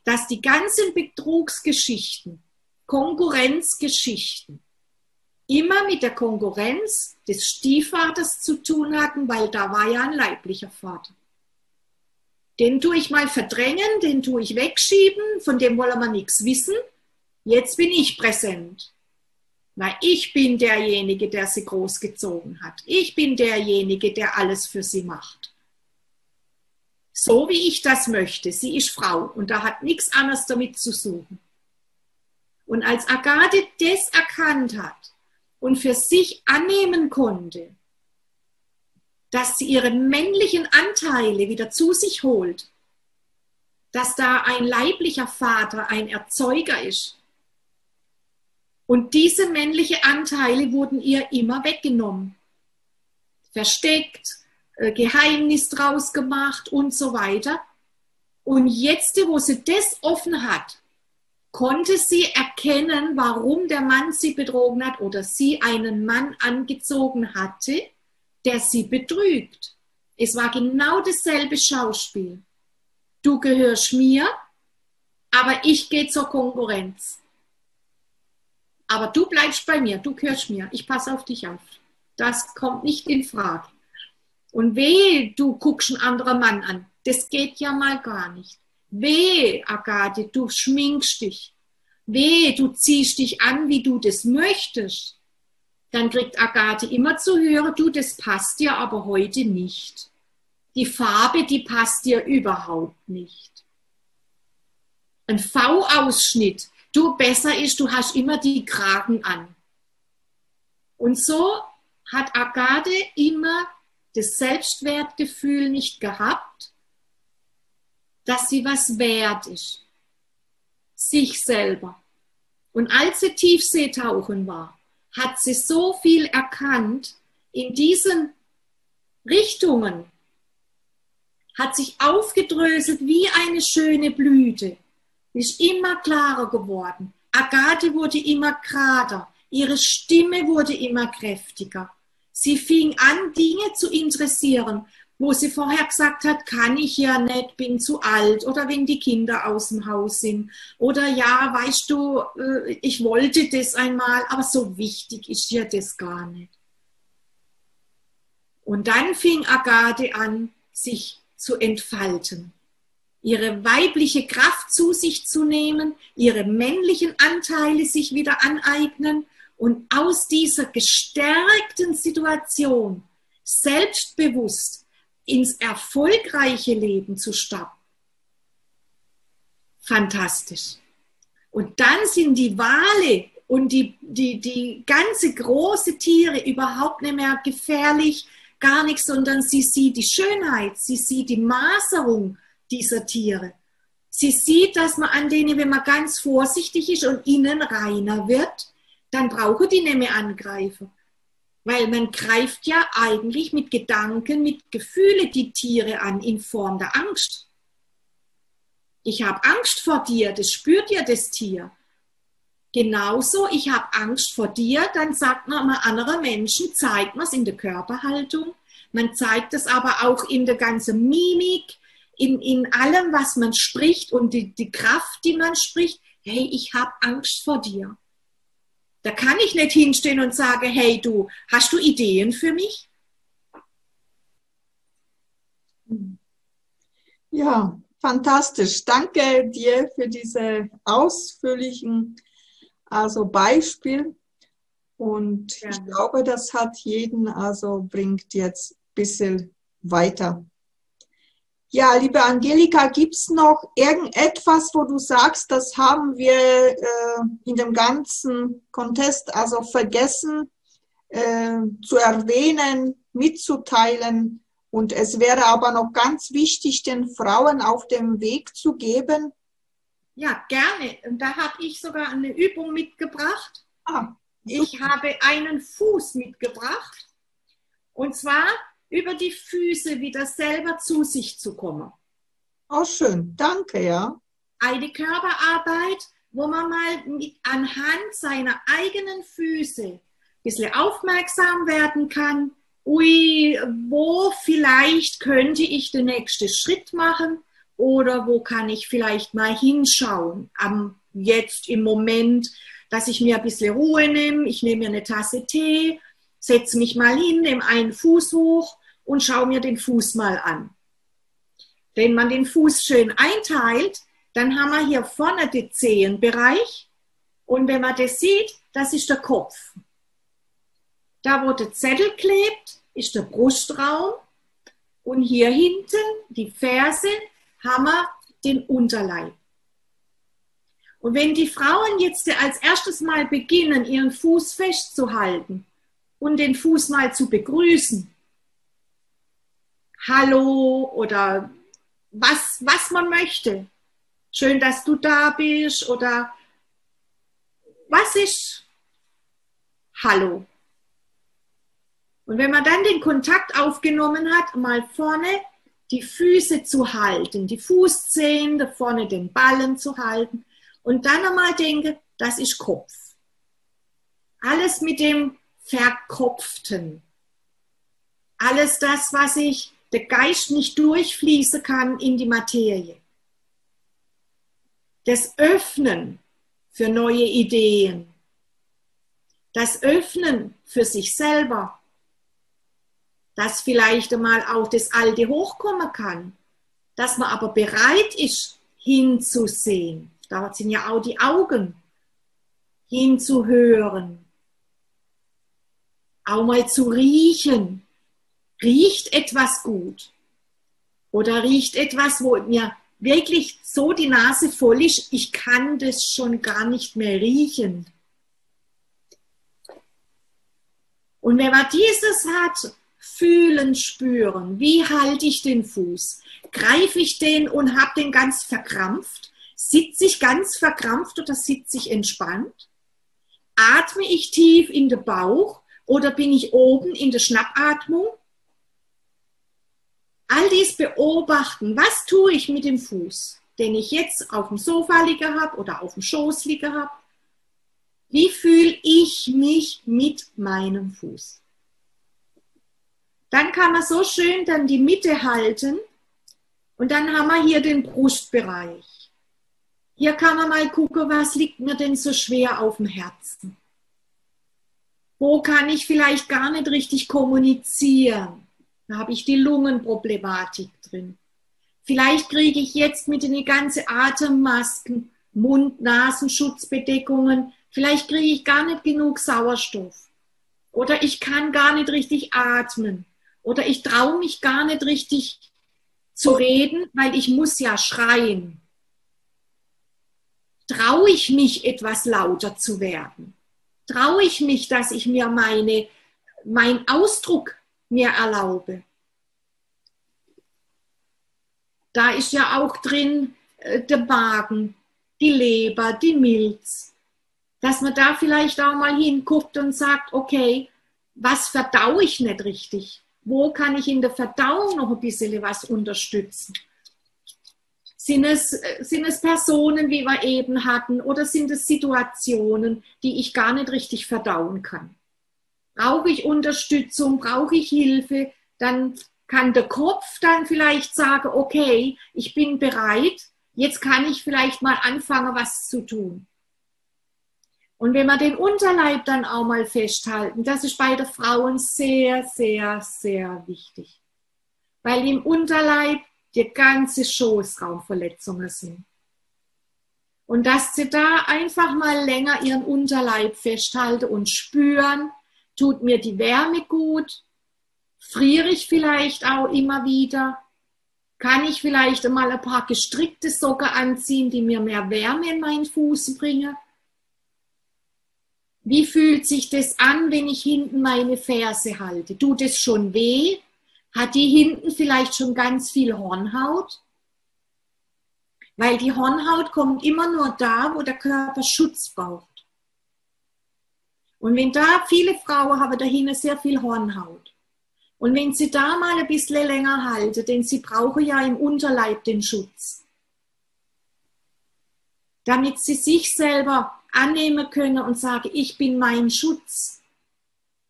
dass die ganzen Betrugsgeschichten Konkurrenzgeschichten immer mit der Konkurrenz des Stiefvaters zu tun hatten, weil da war ja ein leiblicher Vater. Den tue ich mal verdrängen, den tue ich wegschieben, von dem wollen wir nichts wissen. Jetzt bin ich präsent. Weil ich bin derjenige, der sie großgezogen hat. Ich bin derjenige, der alles für sie macht. So wie ich das möchte. Sie ist Frau und da hat nichts anderes damit zu suchen. Und als Agathe das erkannt hat und für sich annehmen konnte, dass sie ihre männlichen Anteile wieder zu sich holt, dass da ein leiblicher Vater ein Erzeuger ist. Und diese männlichen Anteile wurden ihr immer weggenommen, versteckt, äh, Geheimnis draus gemacht und so weiter. Und jetzt, wo sie das offen hat, konnte sie erkennen, warum der Mann sie betrogen hat oder sie einen Mann angezogen hatte, der sie betrügt. Es war genau dasselbe Schauspiel. Du gehörst mir, aber ich gehe zur Konkurrenz. Aber du bleibst bei mir, du gehörst mir, ich passe auf dich auf. Das kommt nicht in Frage. Und wehe, du guckst einen anderen Mann an. Das geht ja mal gar nicht. Weh, Agathe, du schminkst dich. Weh, du ziehst dich an, wie du das möchtest. Dann kriegt Agathe immer zu hören, du, das passt dir aber heute nicht. Die Farbe, die passt dir überhaupt nicht. Ein V-Ausschnitt, du besser ist, du hast immer die Kragen an. Und so hat Agathe immer das Selbstwertgefühl nicht gehabt, dass sie was wert ist. Sich selber. Und als sie Tiefseetauchen war, hat sie so viel erkannt in diesen Richtungen, hat sich aufgedröselt wie eine schöne Blüte, ist immer klarer geworden. Agathe wurde immer gerader, ihre Stimme wurde immer kräftiger. Sie fing an, Dinge zu interessieren, wo sie vorher gesagt hat, kann ich ja nicht, bin zu alt oder wenn die Kinder aus dem Haus sind oder ja, weißt du, äh, ich wollte das einmal, aber so wichtig ist ja das gar nicht. Und dann fing Agathe an, sich zu entfalten, ihre weibliche Kraft zu sich zu nehmen, ihre männlichen Anteile sich wieder aneignen und aus dieser gestärkten Situation selbstbewusst ins erfolgreiche Leben zu starten. Fantastisch. Und dann sind die Wale und die, die, die ganze große Tiere überhaupt nicht mehr gefährlich, gar nichts, sondern sie sieht die Schönheit, sie sieht die Maserung dieser Tiere. Sie sieht, dass man an denen, wenn man ganz vorsichtig ist und innen reiner wird, dann brauche die nicht mehr angreifen. Weil man greift ja eigentlich mit Gedanken, mit Gefühlen die Tiere an in Form der Angst. Ich habe Angst vor dir, das spürt ja das Tier. Genauso, ich habe Angst vor dir, dann sagt man mal andere Menschen, zeigt man es in der Körperhaltung, man zeigt es aber auch in der ganzen Mimik, in, in allem, was man spricht und die, die Kraft, die man spricht. Hey, ich habe Angst vor dir. Da kann ich nicht hinstehen und sagen, hey du, hast du Ideen für mich? Ja, fantastisch. Danke dir für diese ausführlichen also Beispiel. Und ja. ich glaube, das hat jeden, also bringt jetzt ein bisschen weiter. Ja, liebe Angelika, gibt es noch irgendetwas, wo du sagst, das haben wir äh, in dem ganzen Contest also vergessen äh, zu erwähnen, mitzuteilen? Und es wäre aber noch ganz wichtig, den Frauen auf dem Weg zu geben. Ja, gerne. Und da habe ich sogar eine Übung mitgebracht. Ah, ich habe einen Fuß mitgebracht. Und zwar über die Füße wieder selber zu sich zu kommen. Oh, schön. Danke, ja. Eine Körperarbeit, wo man mal mit, anhand seiner eigenen Füße ein bisschen aufmerksam werden kann. Ui, wo vielleicht könnte ich den nächsten Schritt machen oder wo kann ich vielleicht mal hinschauen am jetzt im Moment, dass ich mir ein bisschen Ruhe nehme. Ich nehme mir eine Tasse Tee, setze mich mal hin, nehme einen Fuß hoch und schaue mir den Fuß mal an. Wenn man den Fuß schön einteilt, dann haben wir hier vorne den Zehenbereich und wenn man das sieht, das ist der Kopf. Da, wo der Zettel klebt, ist der Brustraum und hier hinten, die Ferse, haben wir den Unterleib. Und wenn die Frauen jetzt als erstes mal beginnen, ihren Fuß festzuhalten und den Fuß mal zu begrüßen, Hallo oder was, was man möchte. Schön, dass du da bist oder was ist Hallo. Und wenn man dann den Kontakt aufgenommen hat, mal vorne die Füße zu halten, die Fußzehen, da vorne den Ballen zu halten und dann einmal denke, das ist Kopf. Alles mit dem Verkopften. Alles das, was ich der Geist nicht durchfließen kann in die Materie. Das Öffnen für neue Ideen. Das Öffnen für sich selber. Dass vielleicht einmal auch das Alte hochkommen kann. Dass man aber bereit ist, hinzusehen. Da sind ja auch die Augen. Hinzuhören. Auch mal zu riechen riecht etwas gut? Oder riecht etwas, wo mir wirklich so die Nase voll ist, ich kann das schon gar nicht mehr riechen. Und wenn man dieses hat, fühlen, spüren. Wie halte ich den Fuß? Greife ich den und habe den ganz verkrampft? Sitze ich ganz verkrampft oder sitze ich entspannt? Atme ich tief in den Bauch oder bin ich oben in der Schnappatmung? All dies beobachten. Was tue ich mit dem Fuß, den ich jetzt auf dem Sofa liegen habe oder auf dem Schoß liegen habe? Wie fühle ich mich mit meinem Fuß? Dann kann man so schön dann die Mitte halten und dann haben wir hier den Brustbereich. Hier kann man mal gucken, was liegt mir denn so schwer auf dem Herzen? Wo kann ich vielleicht gar nicht richtig kommunizieren? Da habe ich die Lungenproblematik drin. Vielleicht kriege ich jetzt mit den ganzen Atemmasken, Mund-Nasenschutzbedeckungen, vielleicht kriege ich gar nicht genug Sauerstoff. Oder ich kann gar nicht richtig atmen. Oder ich traue mich gar nicht richtig zu reden, weil ich muss ja schreien. Traue ich mich etwas lauter zu werden? Traue ich mich, dass ich mir meine, mein Ausdruck mir erlaube? Da ist ja auch drin äh, der Magen, die Leber, die Milz. Dass man da vielleicht auch mal hinguckt und sagt, okay, was verdaue ich nicht richtig? wo kann ich in der Verdauung noch ein bisschen was unterstützen? Sind es, sind es Personen, wie wir eben hatten, oder sind es Situationen, die ich gar nicht richtig verdauen kann? Brauche ich Unterstützung, brauche ich Hilfe, dann kann der Kopf dann vielleicht sagen, okay, ich bin bereit, jetzt kann ich vielleicht mal anfangen, was zu tun. Und wenn wir den Unterleib dann auch mal festhalten, das ist bei den Frauen sehr, sehr, sehr wichtig. Weil im Unterleib die ganze Schoßraumverletzungen sind. Und dass sie da einfach mal länger ihren Unterleib festhalten und spüren, tut mir die Wärme gut, friere ich vielleicht auch immer wieder, kann ich vielleicht mal ein paar gestrickte Socken anziehen, die mir mehr Wärme in meinen Fuß bringen wie fühlt sich das an, wenn ich hinten meine Ferse halte? Tut es schon weh? Hat die hinten vielleicht schon ganz viel Hornhaut? Weil die Hornhaut kommt immer nur da, wo der Körper Schutz braucht. Und wenn da viele Frauen haben dahinter sehr viel Hornhaut. Und wenn sie da mal ein bisschen länger halten, denn sie brauchen ja im Unterleib den Schutz, damit sie sich selber annehmen können und sagen, ich bin mein Schutz.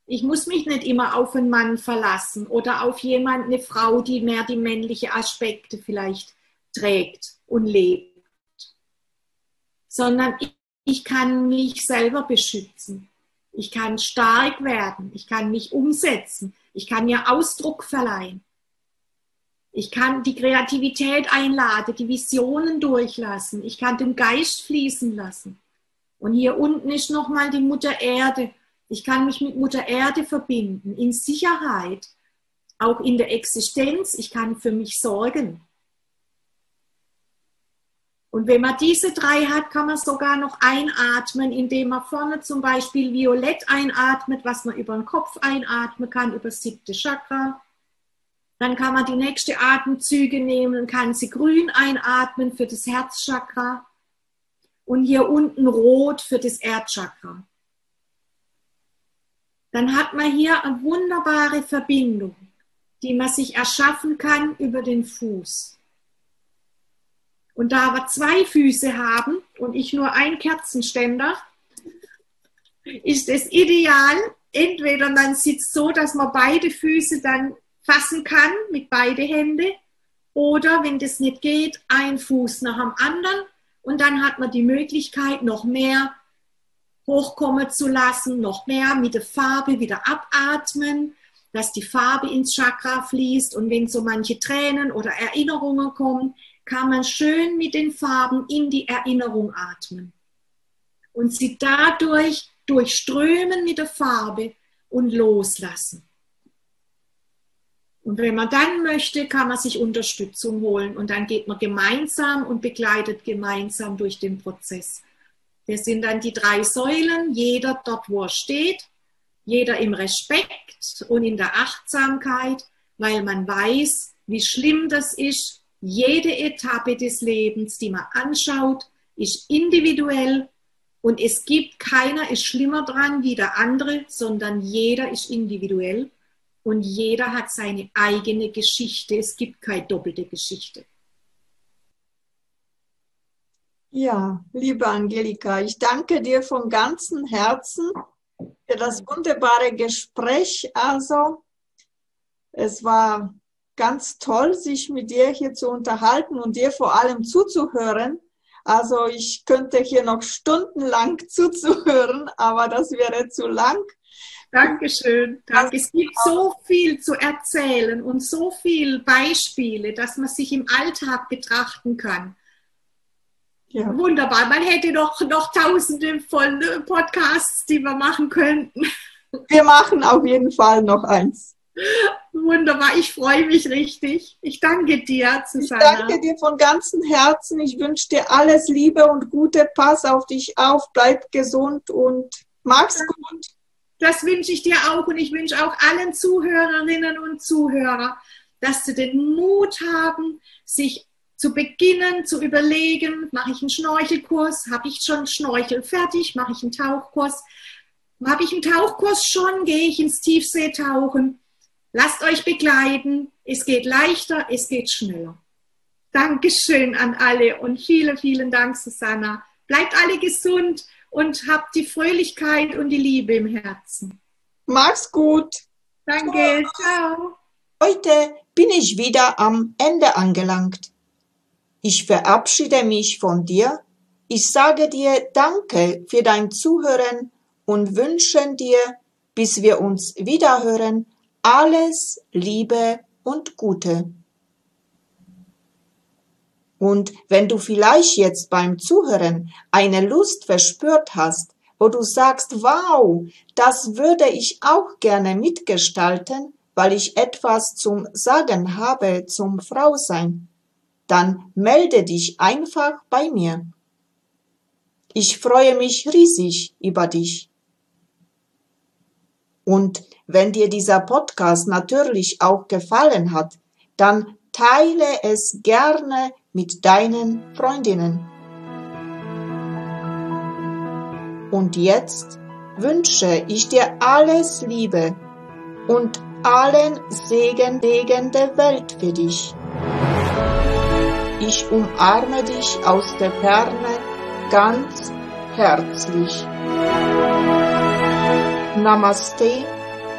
Ich muss mich nicht immer auf einen Mann verlassen oder auf jemand, eine Frau, die mehr die männlichen Aspekte vielleicht trägt und lebt, sondern ich, ich kann mich selber beschützen. Ich kann stark werden. Ich kann mich umsetzen. Ich kann mir Ausdruck verleihen. Ich kann die Kreativität einladen, die Visionen durchlassen. Ich kann den Geist fließen lassen. Und hier unten ist nochmal die Mutter Erde. Ich kann mich mit Mutter Erde verbinden, in Sicherheit, auch in der Existenz. Ich kann für mich sorgen. Und wenn man diese drei hat, kann man sogar noch einatmen, indem man vorne zum Beispiel violett einatmet, was man über den Kopf einatmen kann, über das siebte Chakra. Dann kann man die nächste Atemzüge nehmen und kann sie grün einatmen für das Herzchakra und hier unten rot für das Erdchakra. Dann hat man hier eine wunderbare Verbindung, die man sich erschaffen kann über den Fuß. Und da wir zwei Füße haben und ich nur ein Kerzenständer, ist es ideal, entweder man sitzt so, dass man beide Füße dann fassen kann mit beide Hände oder wenn das nicht geht, ein Fuß nach dem anderen und dann hat man die Möglichkeit, noch mehr hochkommen zu lassen, noch mehr mit der Farbe wieder abatmen, dass die Farbe ins Chakra fließt. Und wenn so manche Tränen oder Erinnerungen kommen, kann man schön mit den Farben in die Erinnerung atmen. Und sie dadurch durchströmen mit der Farbe und loslassen. Und wenn man dann möchte, kann man sich Unterstützung holen und dann geht man gemeinsam und begleitet gemeinsam durch den Prozess. Das sind dann die drei Säulen, jeder dort, wo er steht, jeder im Respekt Respekt und in der Achtsamkeit, weil man weiß, wie schlimm das ist. Jede Etappe des Lebens, die man anschaut, ist individuell und es gibt keiner ist schlimmer dran wie der andere, sondern jeder ist individuell und jeder hat seine eigene Geschichte. Es gibt keine doppelte Geschichte. Ja, liebe Angelika, ich danke dir von ganzem Herzen für das wunderbare Gespräch. Also, es war ganz toll, sich mit dir hier zu unterhalten und dir vor allem zuzuhören. Also ich könnte hier noch stundenlang [LAUGHS] zuzuhören, aber das wäre zu lang. Dankeschön. Danke. Es gibt so viel zu erzählen und so viele Beispiele, dass man sich im Alltag betrachten kann. Ja. Wunderbar. Man hätte doch noch tausende von Podcasts, die wir machen könnten. Wir machen auf jeden Fall noch eins. Wunderbar, ich freue mich richtig. Ich danke dir, Susanna. Ich danke dir von ganzem Herzen. Ich wünsche dir alles Liebe und Gute. Pass auf dich auf, bleib gesund und mag's gut. Das wünsche ich dir auch und ich wünsche auch allen Zuhörerinnen und Zuhörern, dass sie den Mut haben, sich zu beginnen, zu überlegen, mache ich einen Schnorchelkurs, habe ich schon Schnorchel fertig, mache ich einen Tauchkurs, habe ich einen Tauchkurs schon, gehe ich ins Tiefseetauchen Lasst euch begleiten. Es geht leichter, es geht schneller. Dankeschön an alle und vielen, vielen Dank, Susanna. Bleibt alle gesund und habt die Fröhlichkeit und die Liebe im Herzen. Mach's gut. Danke. Ciao. Heute bin ich wieder am Ende angelangt. Ich verabschiede mich von dir. Ich sage dir Danke für dein Zuhören und wünsche dir, bis wir uns wiederhören, alles Liebe und Gute. Und wenn du vielleicht jetzt beim Zuhören eine Lust verspürt hast, wo du sagst, wow, das würde ich auch gerne mitgestalten, weil ich etwas zum Sagen habe zum Frausein, dann melde dich einfach bei mir. Ich freue mich riesig über dich. Und wenn dir dieser Podcast natürlich auch gefallen hat, dann teile es gerne mit deinen Freundinnen. Und jetzt wünsche ich dir alles Liebe und allen Segen, Segen der Welt für dich. Ich umarme dich aus der Ferne ganz herzlich. Namaste